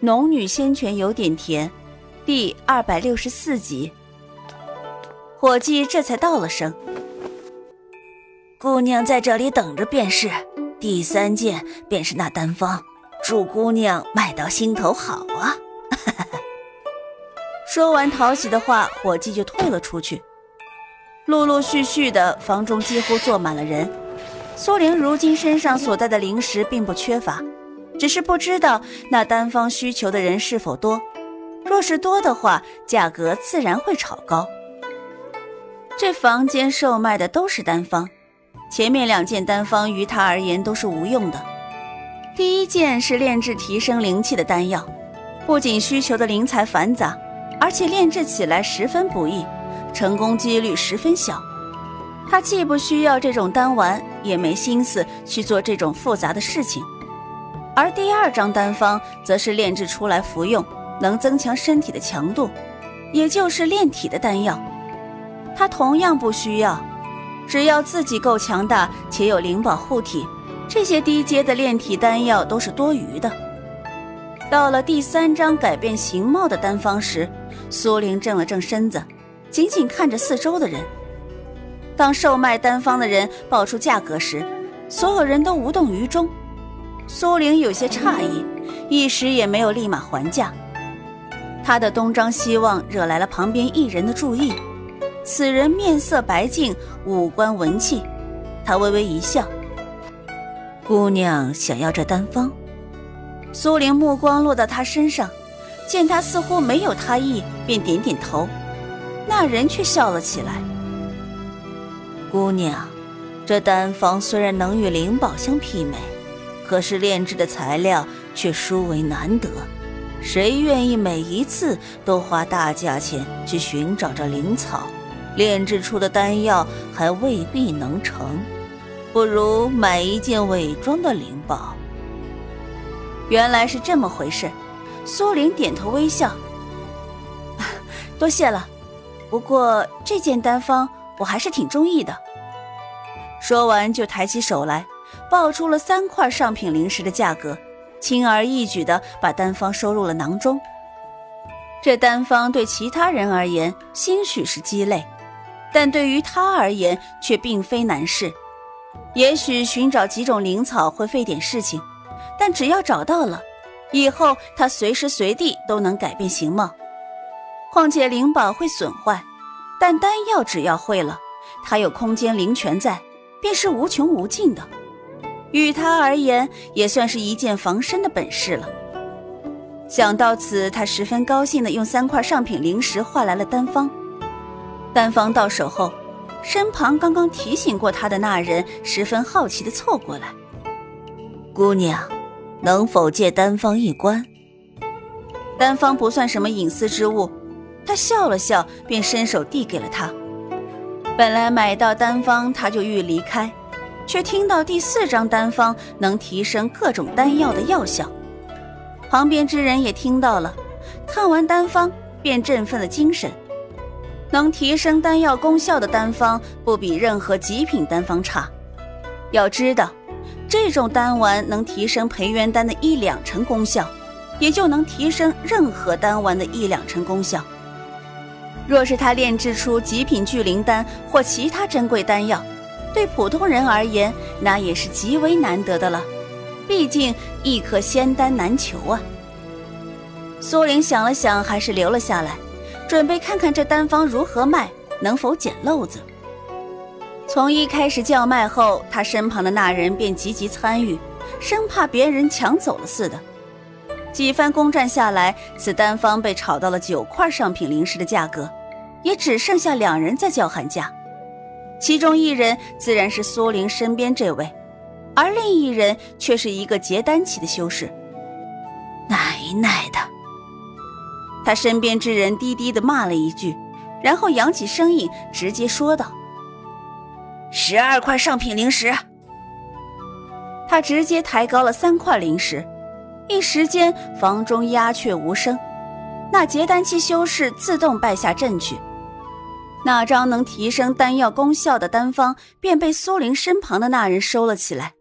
农女仙泉有点甜，第二百六十四集。伙计这才道了声：“姑娘在这里等着便是。第三件便是那丹方，祝姑娘卖到心头好啊！” 说完讨喜的话，伙计就退了出去。陆陆续续的，房中几乎坐满了人。苏玲如今身上所带的灵石并不缺乏。只是不知道那单方需求的人是否多，若是多的话，价格自然会炒高。这房间售卖的都是单方，前面两件单方于他而言都是无用的。第一件是炼制提升灵气的丹药，不仅需求的灵材繁杂，而且炼制起来十分不易，成功几率十分小。他既不需要这种丹丸，也没心思去做这种复杂的事情。而第二张丹方则是炼制出来服用，能增强身体的强度，也就是炼体的丹药。他同样不需要，只要自己够强大且有灵宝护体，这些低阶的炼体丹药都是多余的。到了第三张改变形貌的丹方时，苏玲正了正身子，紧紧看着四周的人。当售卖丹方的人报出价格时，所有人都无动于衷。苏玲有些诧异，一时也没有立马还价。他的东张西望惹来了旁边一人的注意。此人面色白净，五官文气。他微微一笑：“姑娘想要这丹方？”苏玲目光落到他身上，见他似乎没有他意，便点点头。那人却笑了起来：“姑娘，这丹方虽然能与灵宝相媲美。”可是炼制的材料却殊为难得，谁愿意每一次都花大价钱去寻找这灵草？炼制出的丹药还未必能成，不如买一件伪装的灵宝。原来是这么回事，苏玲点头微笑，多谢了。不过这件丹方我还是挺中意的。说完就抬起手来。报出了三块上品灵石的价格，轻而易举地把丹方收入了囊中。这丹方对其他人而言兴许是鸡肋，但对于他而言却并非难事。也许寻找几种灵草会费点事情，但只要找到了，以后他随时随地都能改变形貌。况且灵宝会损坏，但丹药只要会了，他有空间灵泉在，便是无穷无尽的。与他而言，也算是一件防身的本事了。想到此，他十分高兴地用三块上品灵石换来了丹方。丹方到手后，身旁刚刚提醒过他的那人十分好奇地凑过来：“姑娘，能否借丹方一观？”丹方不算什么隐私之物，他笑了笑，便伸手递给了他。本来买到丹方，他就欲离开。却听到第四张丹方能提升各种丹药的药效，旁边之人也听到了，看完丹方便振奋了精神。能提升丹药功效的丹方不比任何极品丹方差。要知道，这种丹丸能提升培元丹的一两成功效，也就能提升任何丹丸的一两成功效。若是他炼制出极品聚灵丹或其他珍贵丹药，对普通人而言，那也是极为难得的了。毕竟一颗仙丹难求啊。苏玲想了想，还是留了下来，准备看看这丹方如何卖，能否捡漏子。从一开始叫卖后，他身旁的那人便积极参与，生怕别人抢走了似的。几番攻战下来，此丹方被炒到了九块上品灵石的价格，也只剩下两人在叫喊价。其中一人自然是苏玲身边这位，而另一人却是一个结丹期的修士。奶奶的！他身边之人低低的骂了一句，然后扬起声音直接说道：“十二块上品灵石。”他直接抬高了三块灵石，一时间房中鸦雀无声。那结丹期修士自动败下阵去。那张能提升丹药功效的丹方便被苏玲身旁的那人收了起来，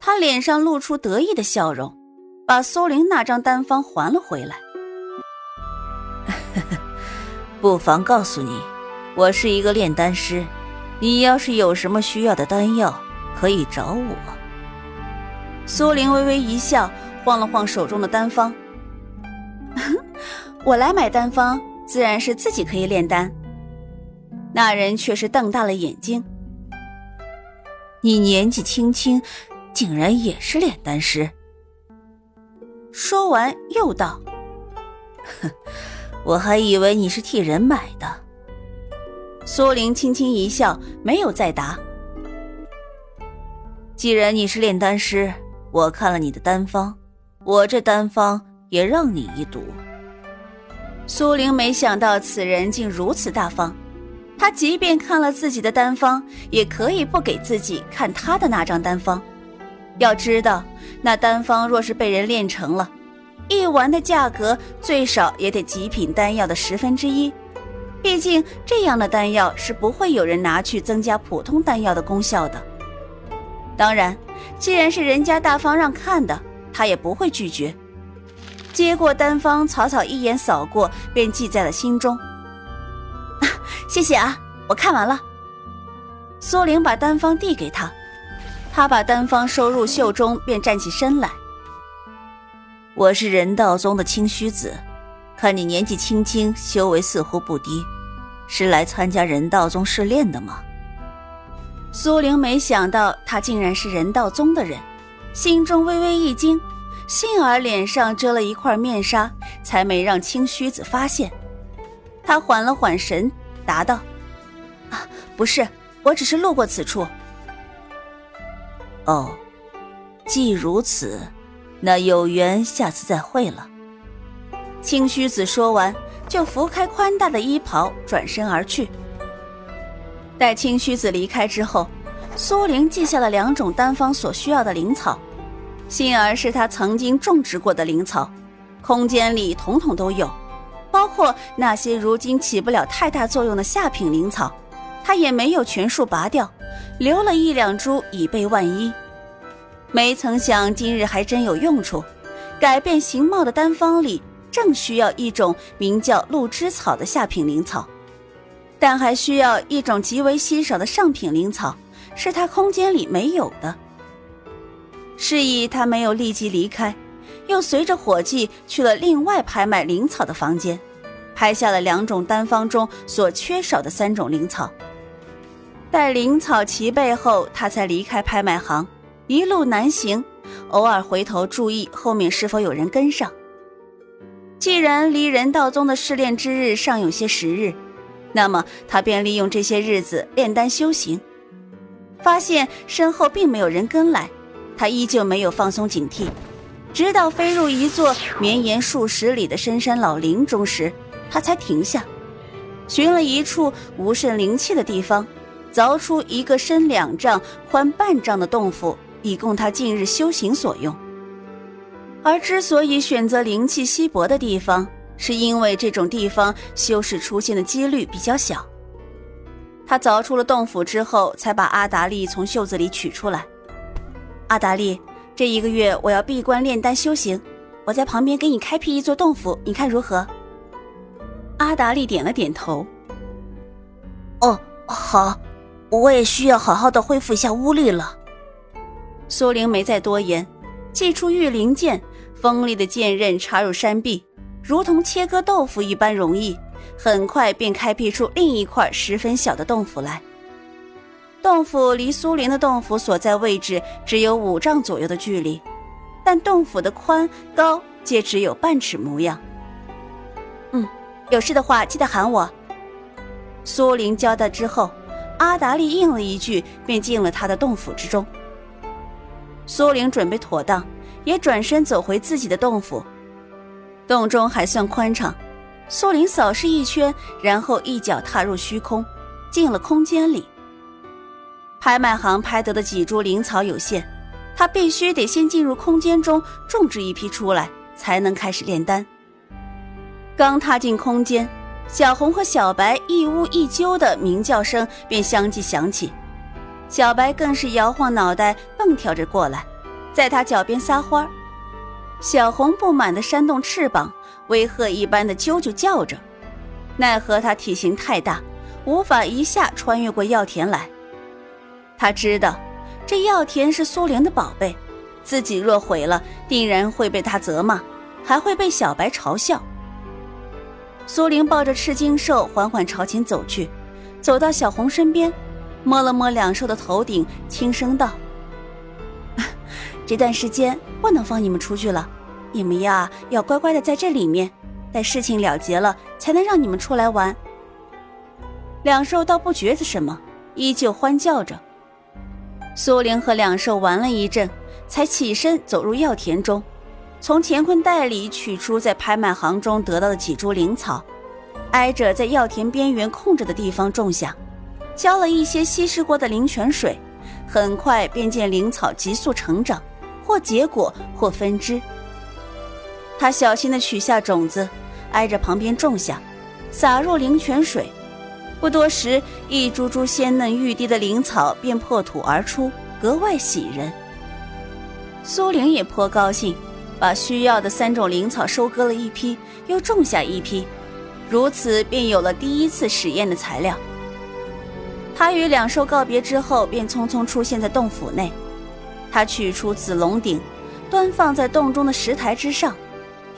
他脸上露出得意的笑容。把苏玲那张丹方还了回来。不妨告诉你，我是一个炼丹师，你要是有什么需要的丹药，可以找我。苏玲微微一笑，晃了晃手中的丹方。我来买丹方，自然是自己可以炼丹。那人却是瞪大了眼睛。你年纪轻轻，竟然也是炼丹师？说完又道：“哼，我还以为你是替人买的。”苏玲轻轻一笑，没有再答。既然你是炼丹师，我看了你的丹方，我这丹方也让你一睹。苏玲没想到此人竟如此大方，他即便看了自己的丹方，也可以不给自己看他的那张丹方。要知道，那丹方若是被人炼成了，一丸的价格最少也得极品丹药的十分之一。毕竟这样的丹药是不会有人拿去增加普通丹药的功效的。当然，既然是人家大方让看的，他也不会拒绝。接过丹方，草草一眼扫过，便记在了心中。谢谢啊，我看完了。苏玲把丹方递给他，他把丹方收入袖中，便站起身来。我是人道宗的清虚子，看你年纪轻轻，修为似乎不低，是来参加人道宗试炼的吗？苏玲没想到他竟然是人道宗的人，心中微微一惊。幸而脸上遮了一块面纱，才没让青须子发现。他缓了缓神，答道：“啊，不是，我只是路过此处。”哦，既如此，那有缘下次再会了。青须子说完，就拂开宽大的衣袍，转身而去。待青须子离开之后，苏玲记下了两种丹方所需要的灵草。幸而是他曾经种植过的灵草，空间里统统都有，包括那些如今起不了太大作用的下品灵草，他也没有全数拔掉，留了一两株以备万一。没曾想今日还真有用处，改变形貌的丹方里正需要一种名叫露枝草的下品灵草，但还需要一种极为稀少的上品灵草，是他空间里没有的。示意他没有立即离开，又随着伙计去了另外拍卖灵草的房间，拍下了两种丹方中所缺少的三种灵草。待灵草齐备后，他才离开拍卖行，一路南行，偶尔回头注意后面是否有人跟上。既然离人道宗的试炼之日尚有些时日，那么他便利用这些日子炼丹修行。发现身后并没有人跟来。他依旧没有放松警惕，直到飞入一座绵延数十里的深山老林中时，他才停下，寻了一处无甚灵气的地方，凿出一个深两丈、宽半丈的洞府，以供他近日修行所用。而之所以选择灵气稀薄的地方，是因为这种地方修士出现的几率比较小。他凿出了洞府之后，才把阿达利从袖子里取出来。阿达利，这一个月我要闭关炼丹修行，我在旁边给你开辟一座洞府，你看如何？阿达利点了点头。哦，好，我也需要好好的恢复一下巫力了。苏玲没再多言，祭出玉灵剑，锋利的剑刃插入山壁，如同切割豆腐一般容易，很快便开辟出另一块十分小的洞府来。洞府离苏林的洞府所在位置只有五丈左右的距离，但洞府的宽高皆只有半尺模样。嗯，有事的话记得喊我。苏林交代之后，阿达利应了一句，便进了他的洞府之中。苏林准备妥当，也转身走回自己的洞府。洞中还算宽敞，苏林扫视一圈，然后一脚踏入虚空，进了空间里。拍卖行拍得的几株灵草有限，他必须得先进入空间中种植一批出来，才能开始炼丹。刚踏进空间，小红和小白一呜一啾的鸣叫声便相继响起，小白更是摇晃脑袋蹦跳着过来，在他脚边撒欢儿。小红不满地扇动翅膀，威吓一般的啾啾叫着。奈何它体型太大，无法一下穿越过药田来。他知道，这药田是苏玲的宝贝，自己若毁了，定然会被他责骂，还会被小白嘲笑。苏玲抱着赤金兽缓缓朝前走去，走到小红身边，摸了摸两兽的头顶，轻声道：“ 这段时间不能放你们出去了，你们呀要乖乖的在这里面，待事情了结了，才能让你们出来玩。”两兽倒不觉得什么，依旧欢叫着。苏玲和两兽玩了一阵，才起身走入药田中。从乾坤袋里取出在拍卖行中得到的几株灵草，挨着在药田边缘空着的地方种下，浇了一些稀释过的灵泉水，很快便见灵草急速成长，或结果，或分支。他小心地取下种子，挨着旁边种下，洒入灵泉水，不多时，一株株鲜嫩欲滴的灵草便破土而出，格外喜人。苏玲也颇高兴。把需要的三种灵草收割了一批，又种下一批，如此便有了第一次实验的材料。他与两兽告别之后，便匆匆出现在洞府内。他取出紫龙鼎，端放在洞中的石台之上，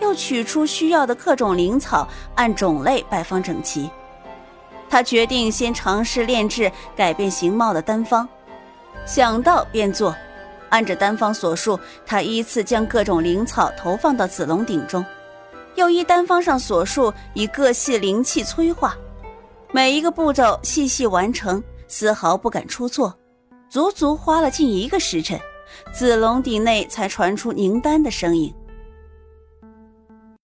又取出需要的各种灵草，按种类摆放整齐。他决定先尝试炼制改变形貌的丹方，想到便做。按着丹方所述，他依次将各种灵草投放到紫龙鼎中，又依丹方上所述，以各系灵气催化。每一个步骤细细完成，丝毫不敢出错。足足花了近一个时辰，紫龙鼎内才传出凝丹的声音。